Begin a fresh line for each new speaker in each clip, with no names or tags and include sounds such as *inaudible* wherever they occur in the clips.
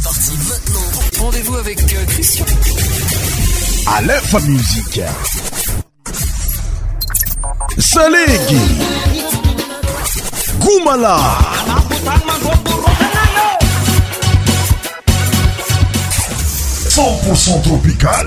parti maintenant. Rendez-vous avec euh, Christian. À musique. Goumala. tropical.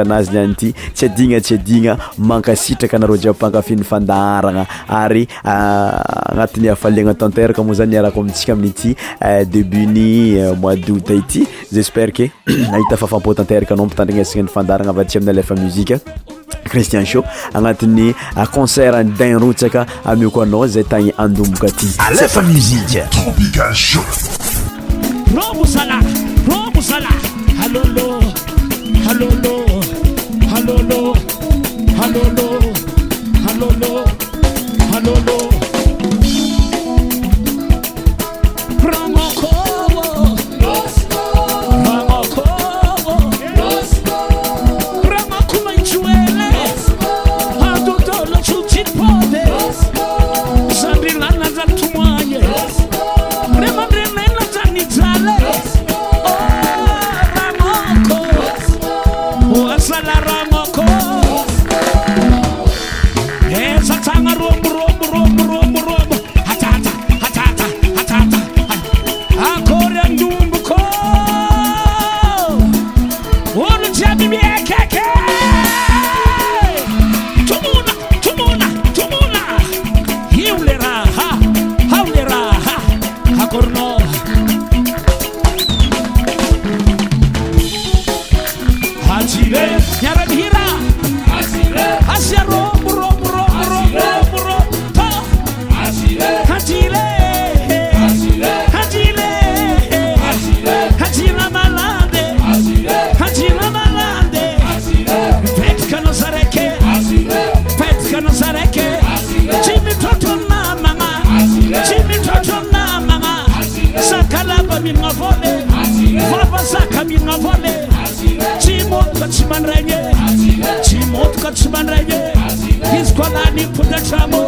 anazynaty tsyadinatsy adina mankasitraka narpaafinyfandaranaary anaty aafainatnterakmozarahtsia midebutmois daoûtyehipeaaii anatinyconcerty inrotsamko anao zay tany anobokaty
No, no
tymittronnay mitrotronna magna sakalava mina vôle favasaka minanga vôle ty motoka tsymanrne ty motokatsymanranye izyklanykotratr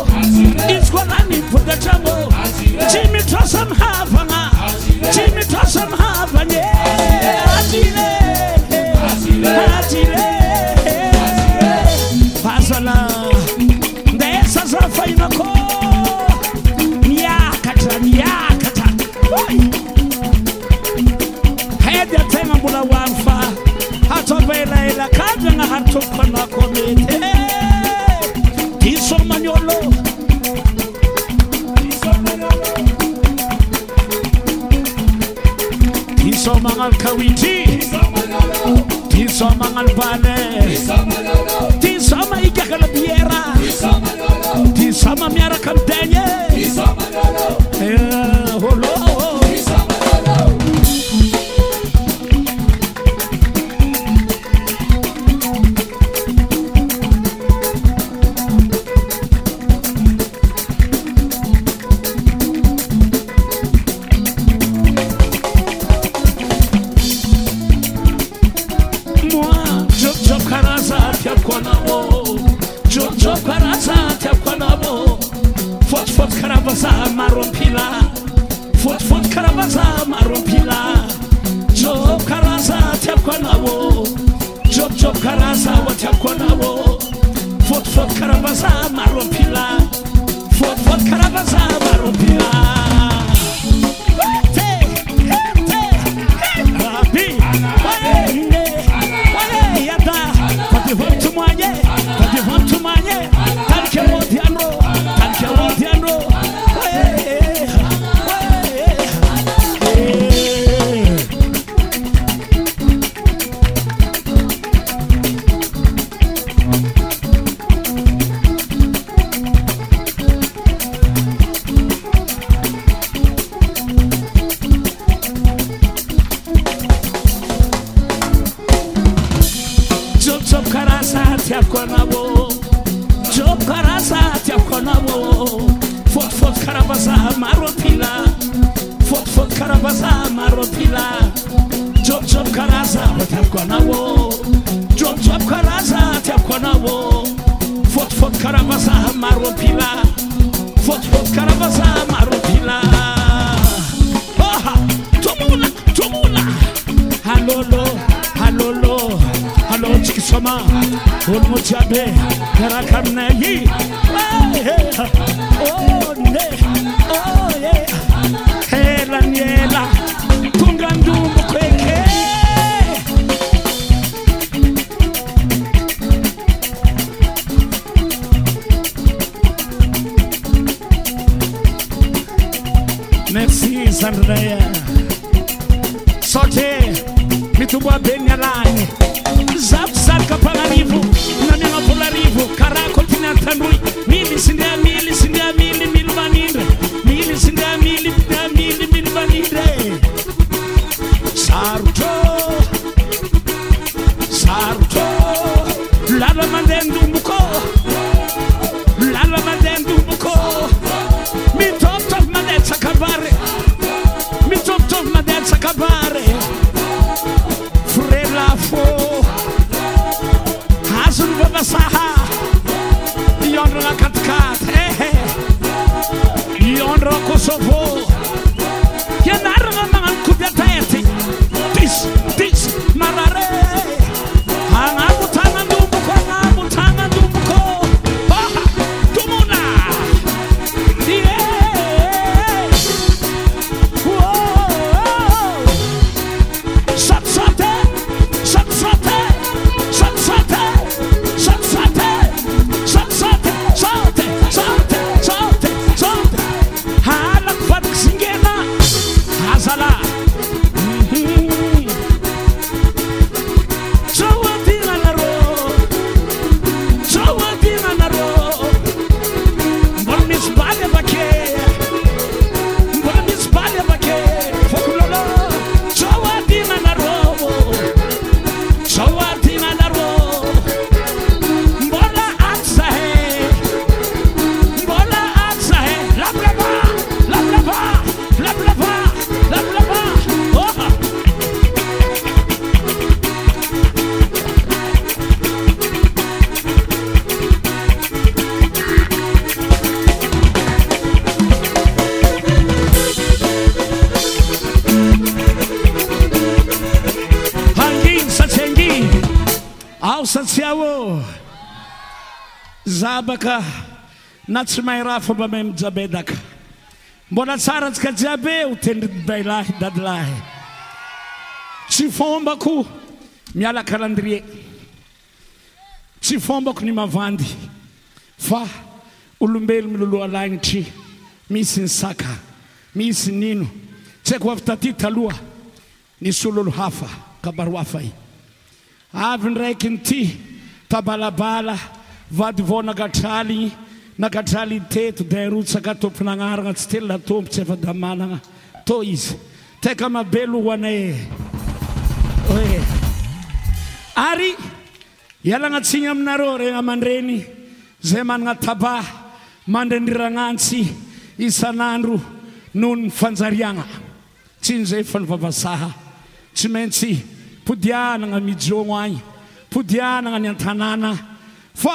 tsy hyhmbayablakaibadh tsy fômbako miaaaledie tsy fômbako ny mavandy fa olombelo miloloalanitry misy nyaa misy nino tsy haiko avytaty taoa nisy oloolo hfabafaavyndraikynty tabalabla vadyvonagatraligny nakatraly teto da irotsaka toponanarana tsy telatompotsy efadamanana tô izy taka mabeloanay ary ialagnatsina aminareo regna man-dreny zay manana taba mandrandriragnatsy isan'andro noho nyfanjariagna tsyn' izay fa nivavasaha tsy maintsy podianana mijioo agny podianana ny antanàna fa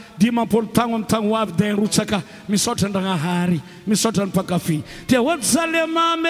di mampôlo tagno aminytagno avy dirotsaka misotra an-dragnahary misotra n'nypakafe ti ohata zalemama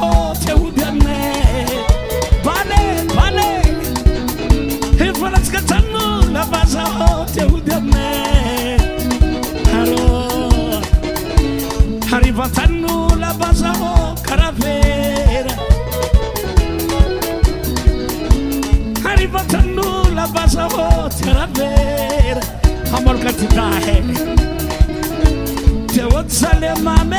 ትረብር አሞልከት ታሄድ ተወት ሰለማሜ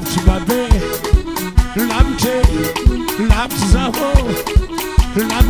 La bise pa de, la bise pa de, la bise pa de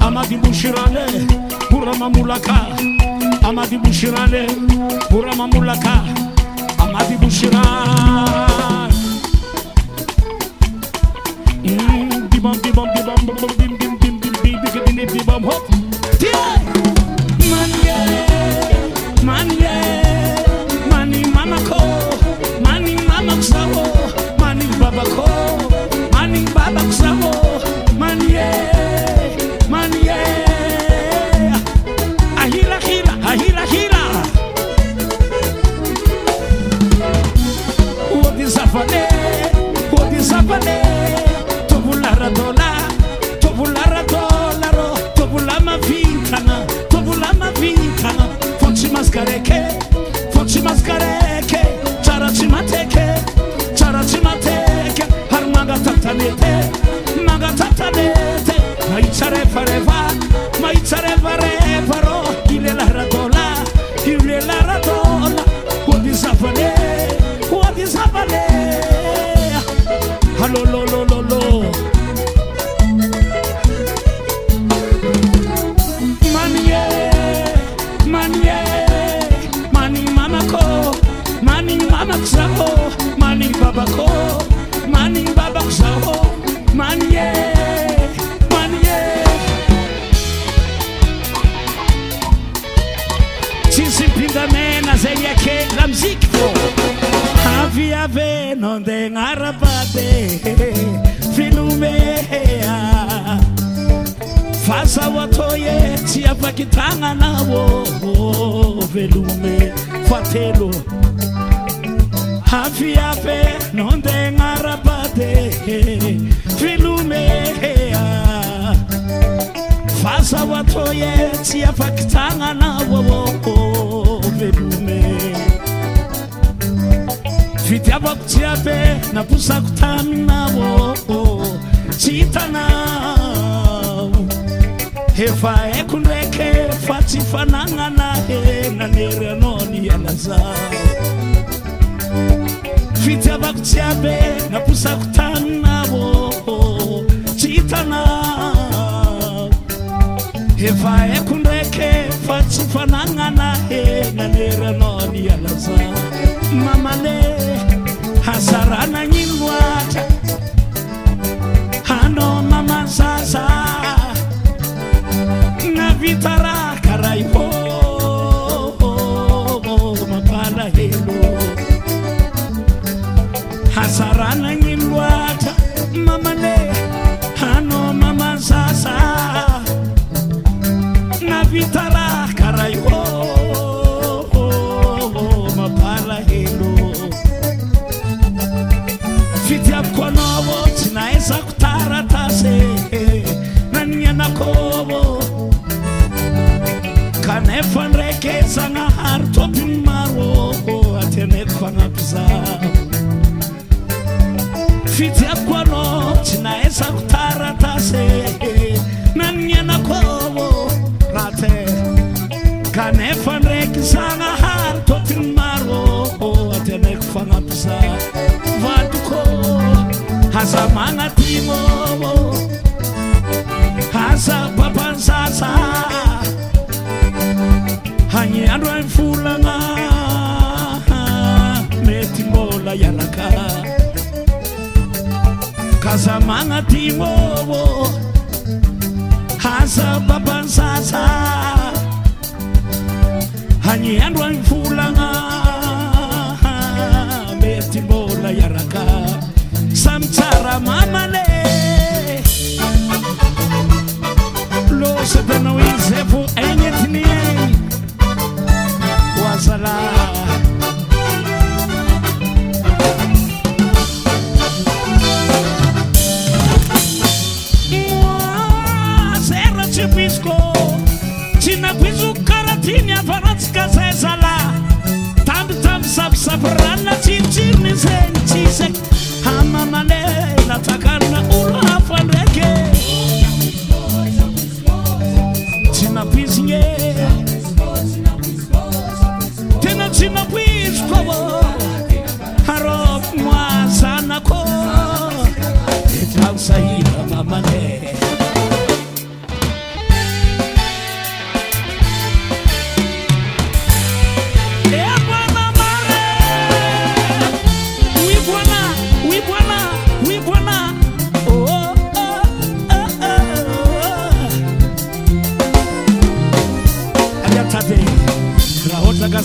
amadi bushirale burama mulaka amadi bushirale burama mulaka amadi bushirale mm, bim bim bim bim bim bim bim bim bim bim bim bim bim bim bim mabakozaa tsisy mpindamena zagny akera mzky kô avavenande gnarapa velomh fazaoatoe tsy abakitagnana ô oh, oh, oh, velom atelo avy abe no nde gnarabadehe velomehea fazahoatoe tsy afakitagnanao aahô velome fitiavako jiabe nampozako taminaoahô tsy hitanao efa aiko ndraiky fa tsy fanagnana he naneryanaoo ny alaza fitiavako tsy aby naposako tanina ôhô tsy hitana efa eko ndraky fa tsy fanagnana he naneranao ani alaza mamalea hazaranagnino loatra hana mamazaza na vita rah karayô hasaranan samangat timowo hasa papansasa hanyi yan ruan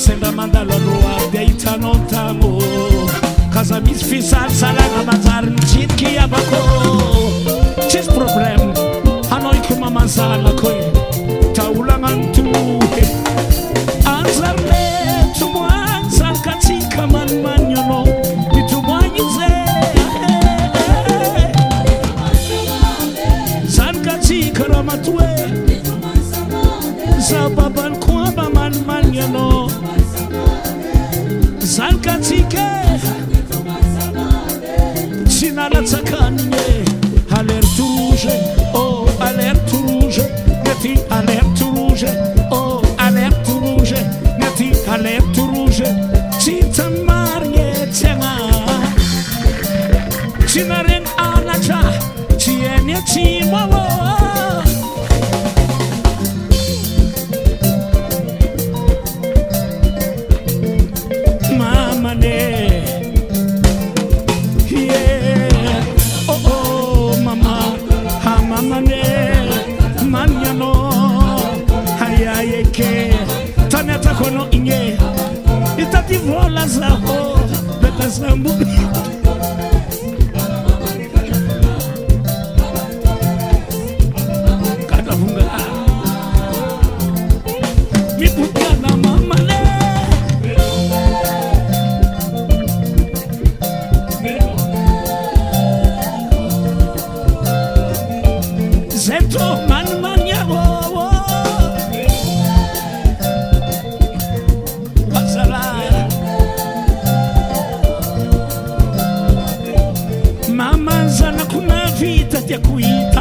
seმrაmandaლabuა deitanontamო kazamის fisaლ salაkabaძar citkiabakო é ruim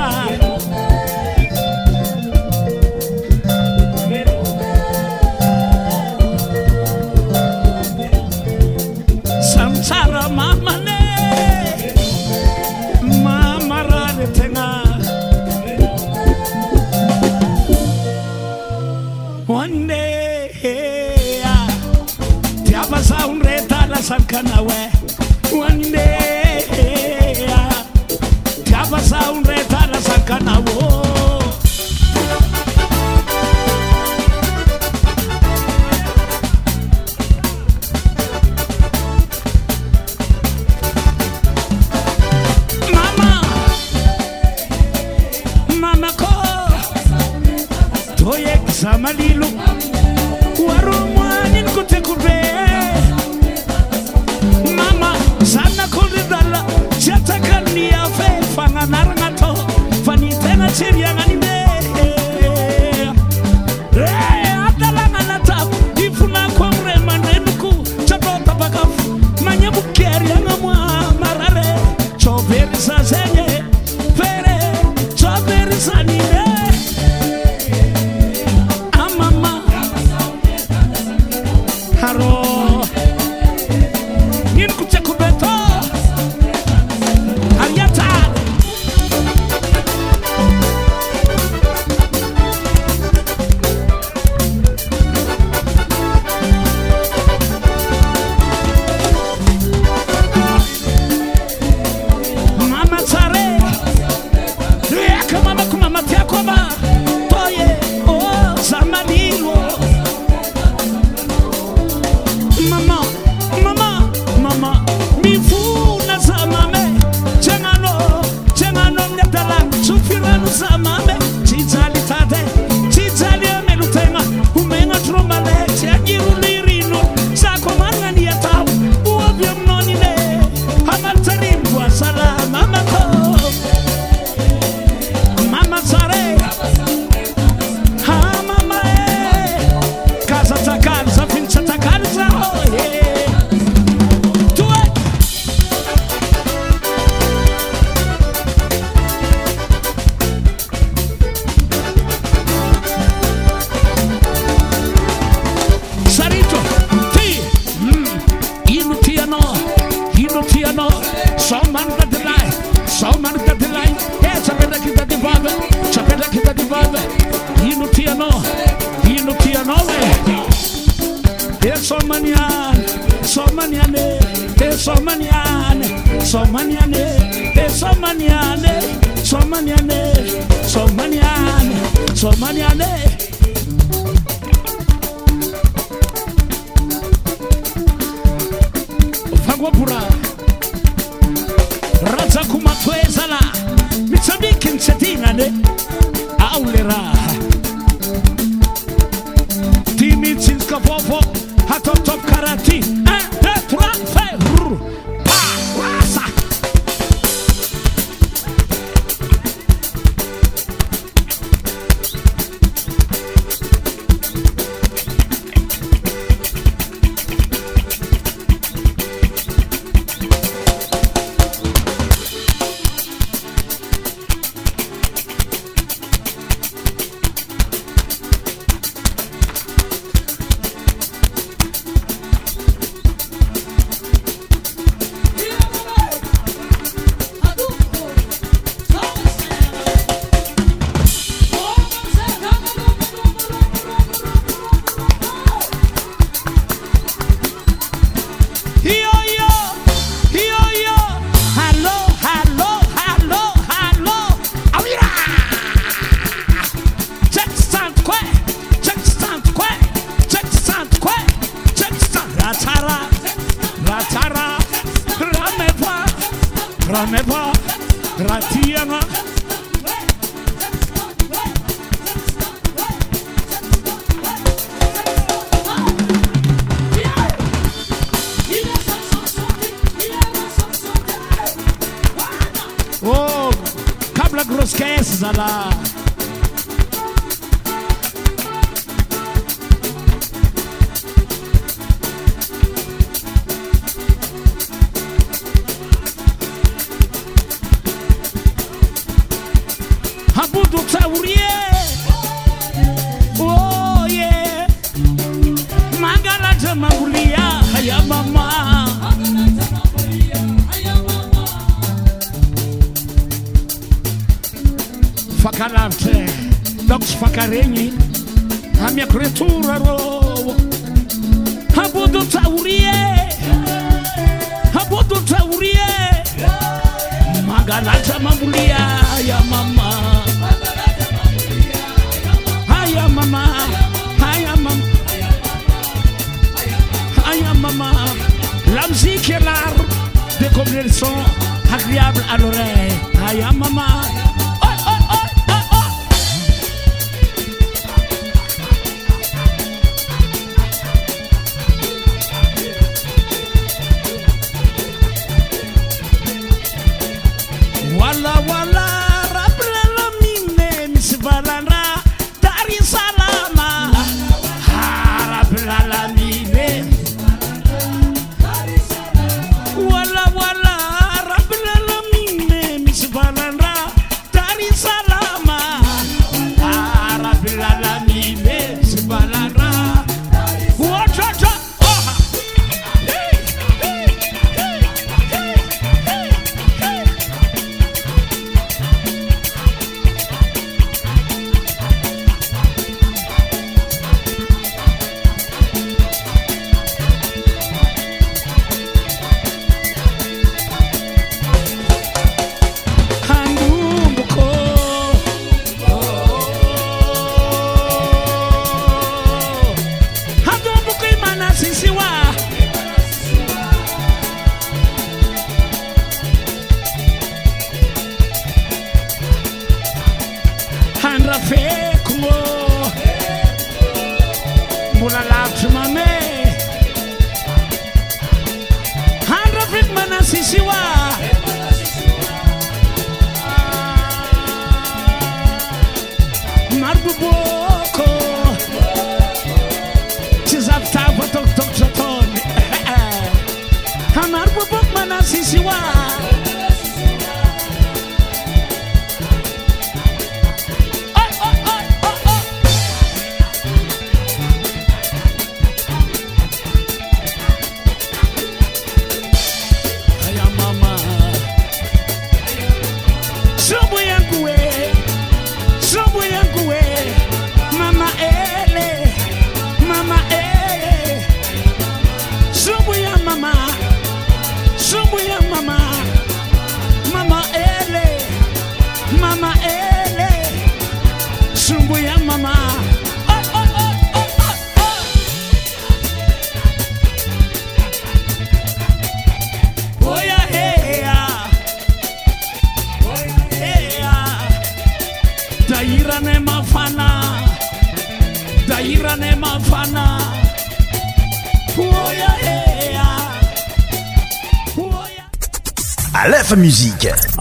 agréable à l'oreille. Aïe, maman.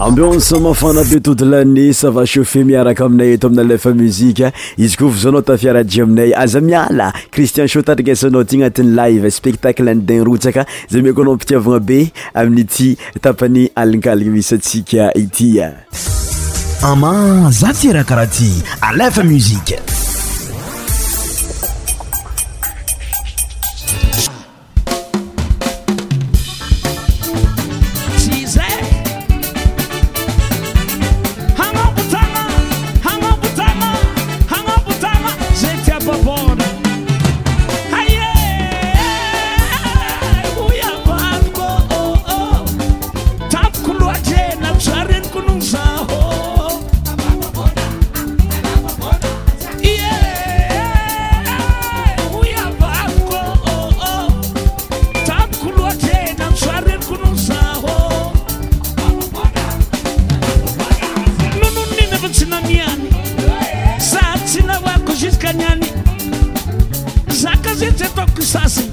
ambionsa mafana be todi lany sava chaffet miaraka aminay eto aminy alefa muzika izy koa fa zaonao tafiaraje aminay aza miala cristian sho tarikasanao aty agnatin'ny live spectacle any dinrotsaka zay mi ko anao mpitiavagna be amin' ity tapany alignkaligna misy atsika itya e ama za ty raha karaha ty alefa muzika
gente toca sozinho.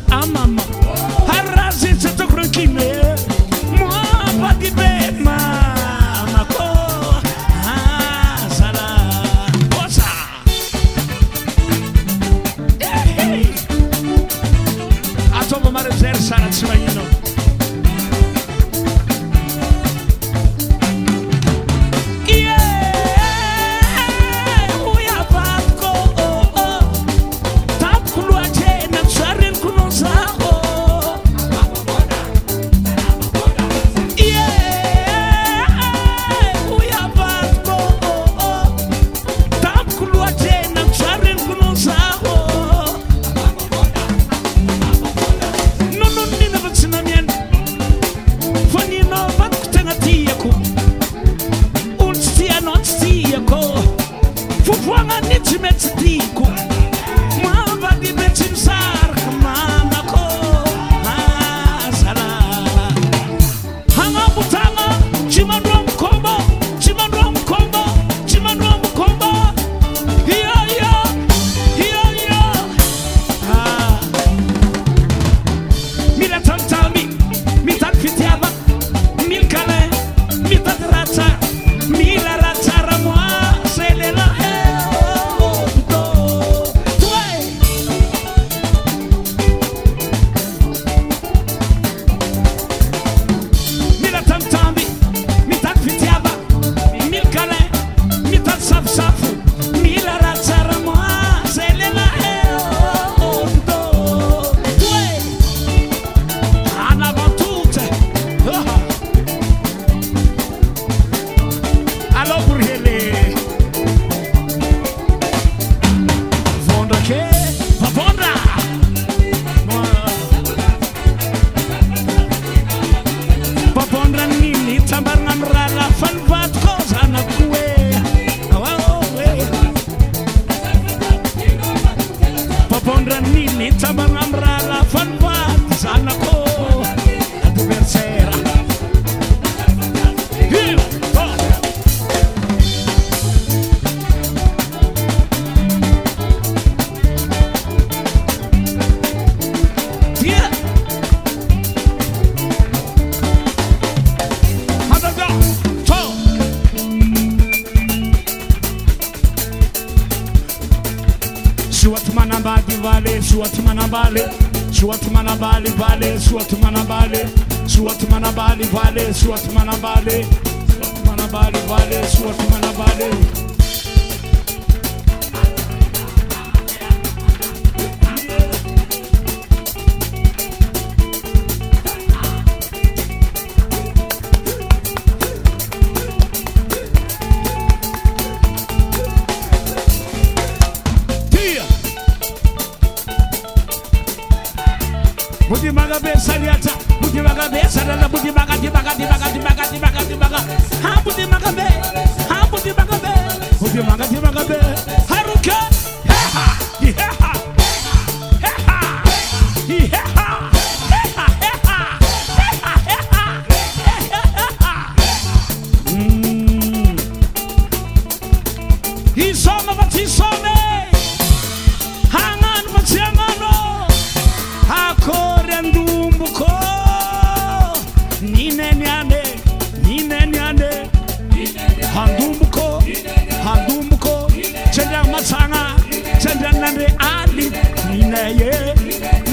sanga sandannande adi ninaye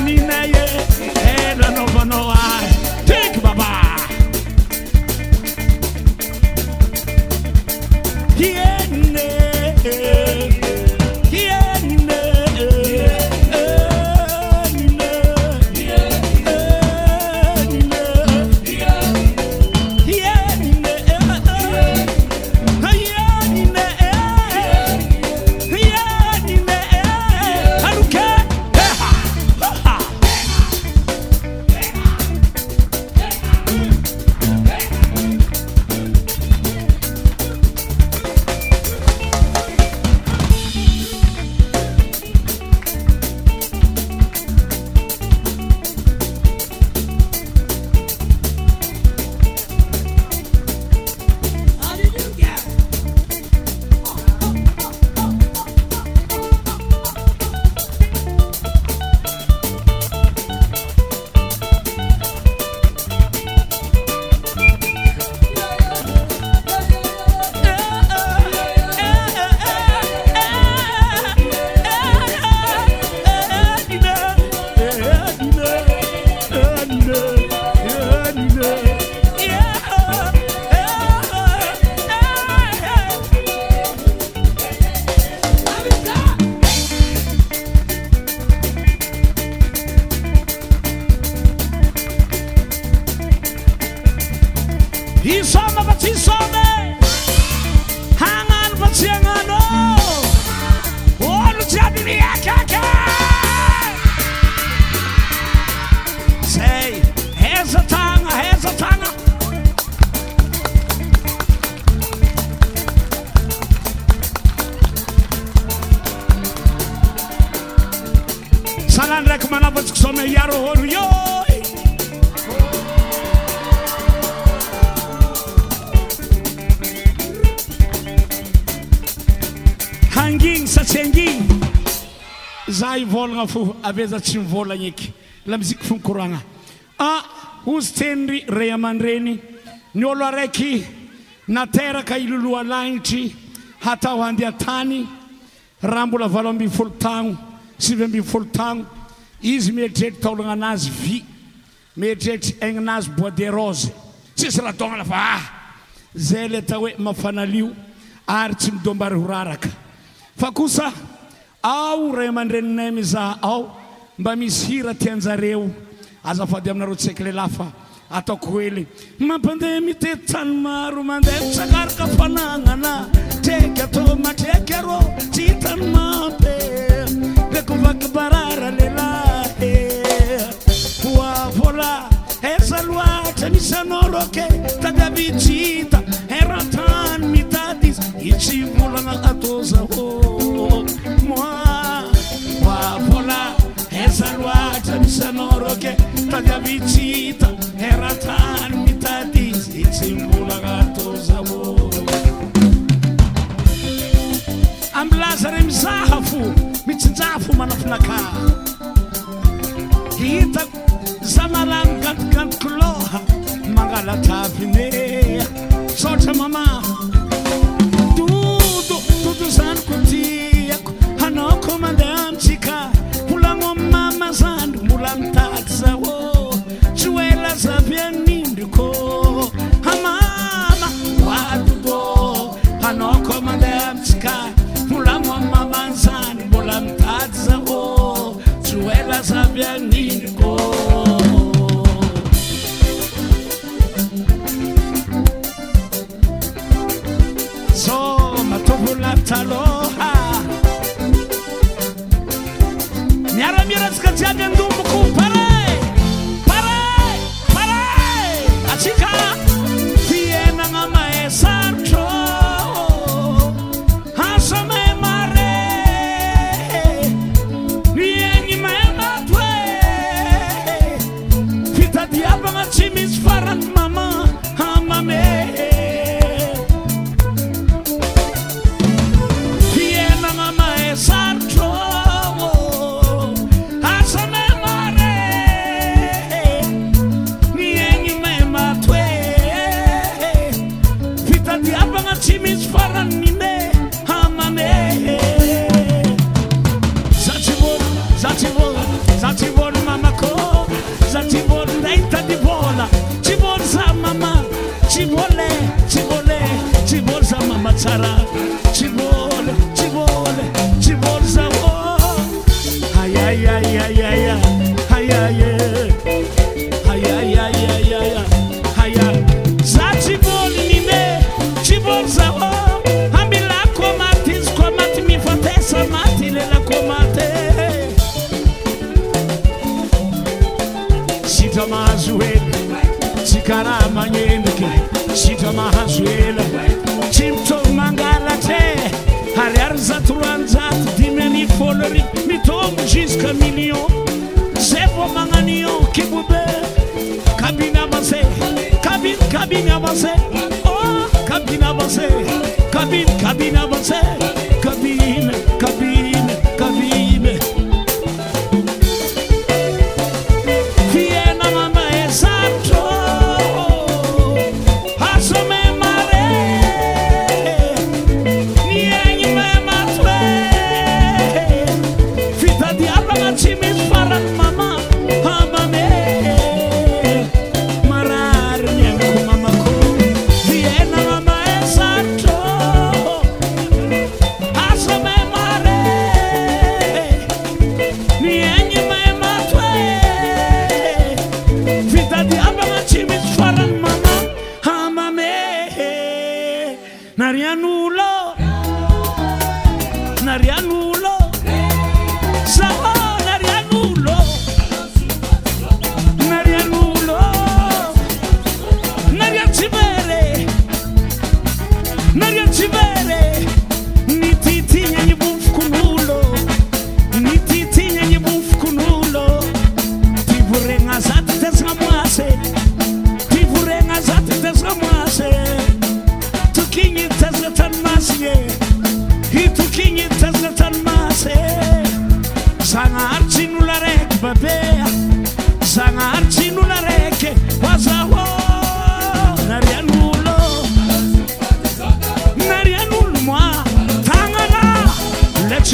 ninaye edano ave za tsy mivôlanek lamizk fnana ozy tenry reyaman-dreny ny olo araiky naaka iloloalanitry hatao andea tany raha mbola valoambfôlo tagno svyambfôlotagno izy mtretra tolananazy vy mtretra agnanazy bois derose sisy rahatogna lafaa ah! zay leta oe afanai ary tsy midobary o a ao ray aman-dreninay mizah ao mba misy hira tianjareo azafady aminareo tsaiky lehlahy fa ataoko oely mampindeha mitety tanymaro mandeha misakaraka fanagnana traiky atao matriakyarô tsy tanymampy rako vakibarara lehlahy e voa vola ezaloatra misy anao rôke tadiabi tsy hita e raa tany yoa zloaza misanoroke taiaviita eratany mitatiz isy volntozaamblazaremizahafo misijaafo manafonak hita zmlangatganloha magalatavinea sikrmanedk sidamahazo tymton mangalat hariarzatroanzat dimanifolery miton jusqe million zbo maganio kebub kabinabas binkbinabbinbin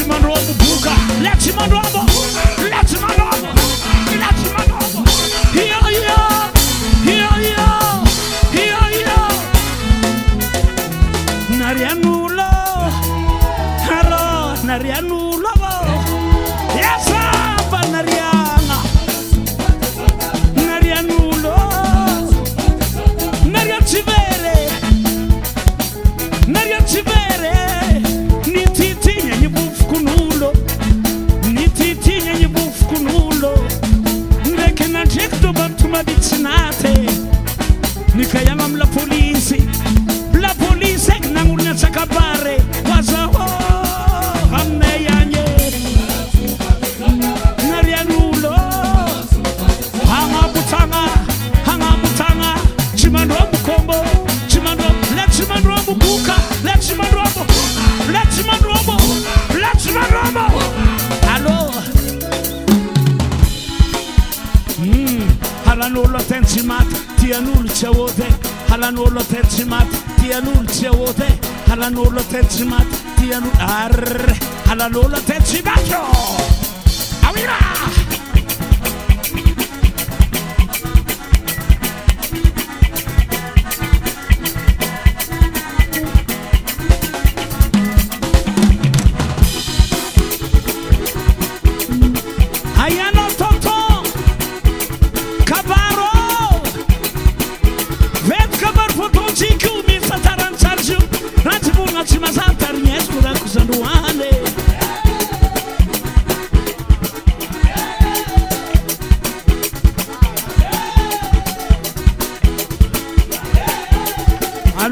Let him unroll the booker. Let him unroll the booker.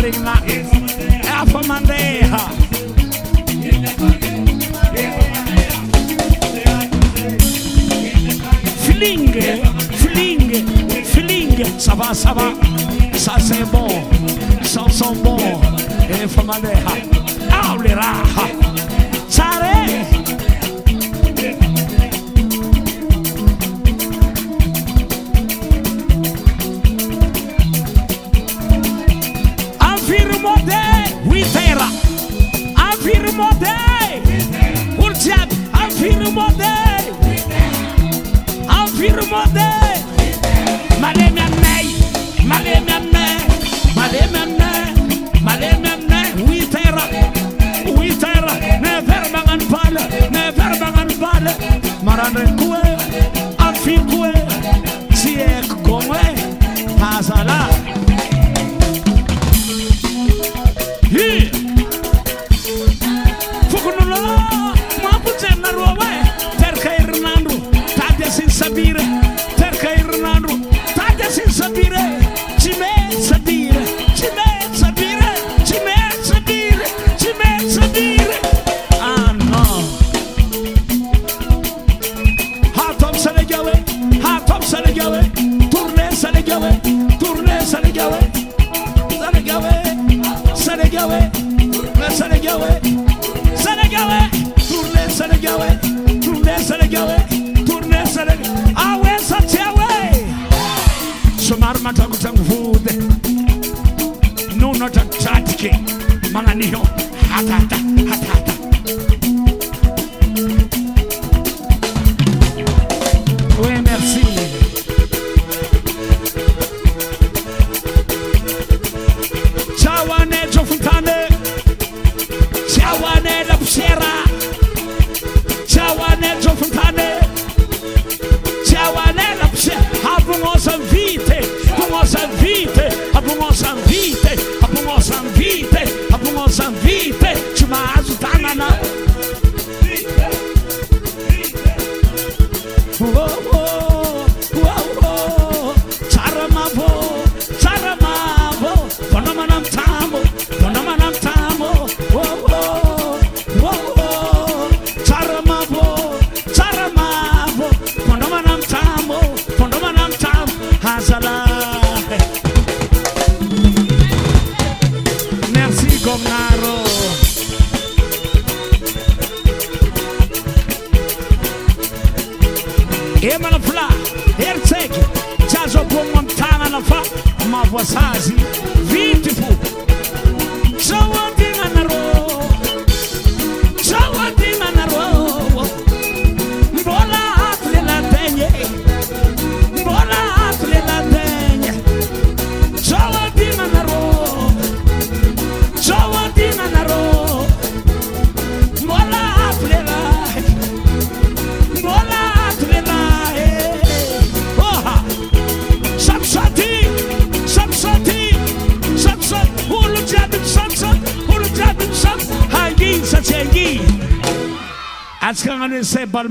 Fling, fling, fling, Sabah, Sabah.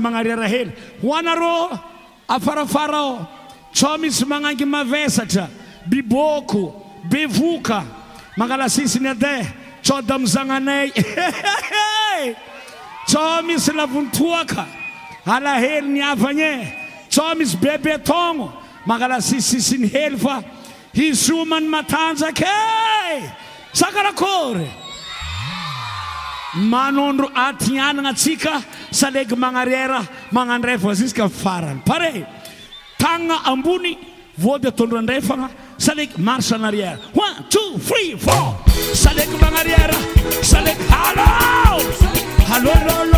magnary arahely hoanarô afarafara ô tsoo misy magnangy mavesatra bibôko bevoka mangalasisy ny adeaa tsoda mi zagnanay *laughs* tso misy lavontoaka alahely niavagn e tso misy bebe taogno mangalasiisy ny hely fa hisomany matanjaka sakarakôry manondro atianana atsika salegy magnarièra magnandrefana zusque farany pare tagna ambony vody atondrandrayfagna saleky marca narièra a two frie fo salegy magnarièra saleky al al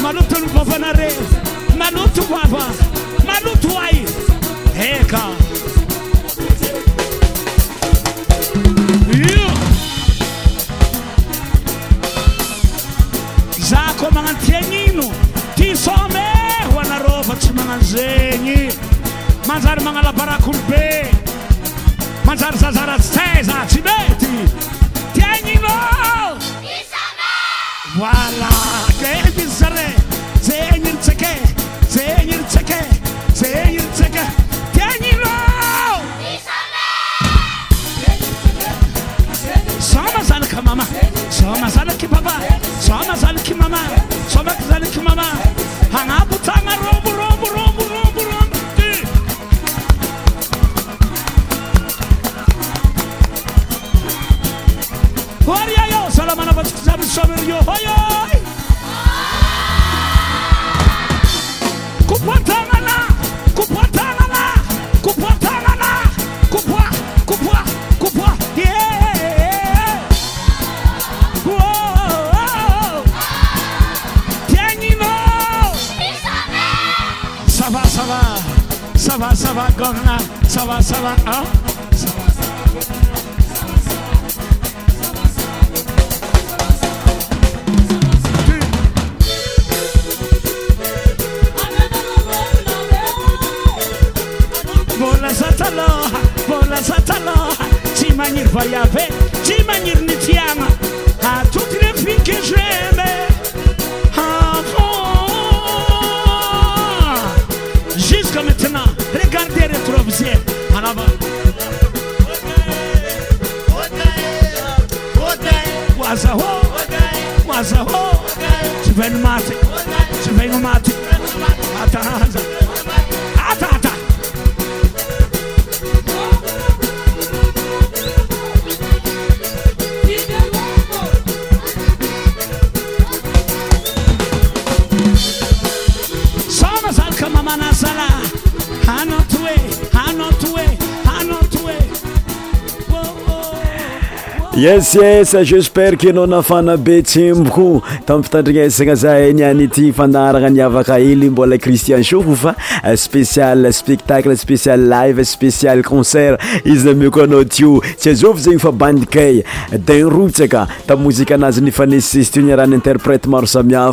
malotonovôvanare malotoa maloto ay eka za ko magnano tiagnino tisomeho anarôva tsy magnan zegny manjary magnalabarakolo be manjary zazarasza tsymety tiagnno anabtangarobrbrarayo slaana aa gonna Saba, saba, ah por la vaya satalo, vaya Mazaho, tiver no Martin. es es jesper ke anao nafana be tsemboko tamfitandrnsana zaaniayfandaarana niavaka elymboa cristien oofa spiapectace spial lie spécial conce izyako aaoty zeny faaynsktzzyhintepret ao saia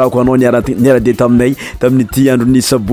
asany an'yhany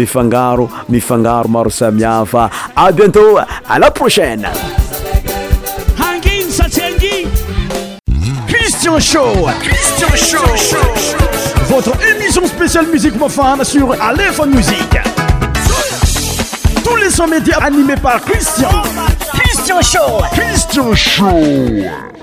mifangaro mifangaro maro samihafa A bientôt à la prochaine Christian Show Christian Show votre émission spéciale musique profane sur Aleph Musique tous les sons médias animés par Christian Christian Show Christian Show